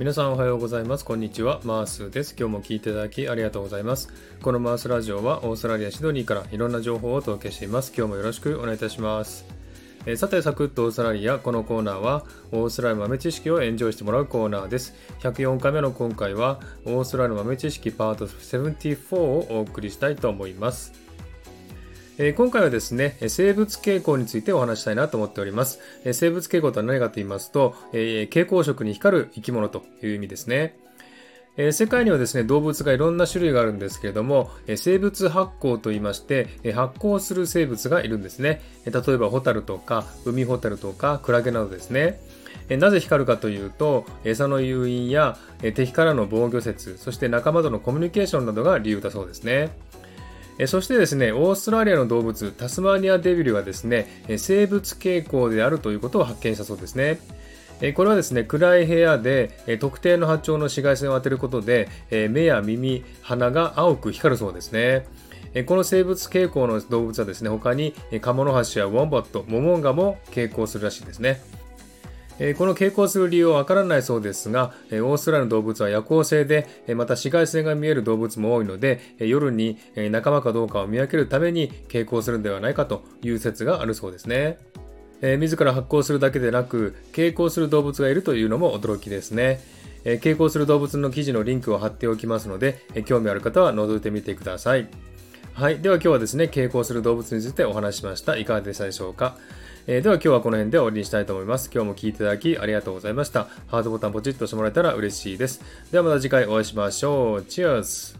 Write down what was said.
皆さんおはようございます。こんにちは。マースです。今日も聞いていただきありがとうございます。このマースラジオはオーストラリア・シドニーからいろんな情報をお届けしています。今日もよろしくお願いいたします。えー、さて、サクッとオーストラリア。このコーナーはオーストラリア豆知識をエンジョイしてもらうコーナーです。104回目の今回はオーストラリア豆知識パート74をお送りしたいと思います。え今回はですね、生物傾向についてお話したいなと思っております。え生物傾向とは何かと言いますと、え蛍光色に光る生き物という意味ですね。え世界にはですね、動物がいろんな種類があるんですけれども、え生物発光と言いまして、え発光する生物がいるんですね。え例えばホタルとか、海ホタルとか、クラゲなどですね。えなぜ光るかというと、餌の誘引や、え敵からの防御説、そして仲間とのコミュニケーションなどが理由だそうですね。えそしてですね、オーストラリアの動物、タスマニアデビルはですね、生物傾向であるということを発見したそうですね。これはですね、暗い部屋で特定の波長の紫外線を当てることで、目や耳、鼻が青く光るそうですね。この生物傾向の動物はですね、他にカモノハシやウォンバット、モモンガも傾向するらしいですね。えこの傾向する理由はわからないそうですが、えオーストラリアの動物は夜行性で、えまた紫外線が見える動物も多いので、え夜に、え仲間かどうかを見分けるために傾向するのではないかという説があるそうですね。え自ら発光するだけでなく、傾向する動物がいるというのも驚きですね。え傾向する動物の記事のリンクを貼っておきますので、え興味ある方は覗いてみてください。はい。では今日はですね、傾向する動物についてお話しました。いかがでしたでしょうか？えー、では今日はこの辺で終わりにしたいと思います。今日も聴いていただきありがとうございました。ハートボタンポチッと押してもらえたら嬉しいです。ではまた次回お会いしましょう。チアーズ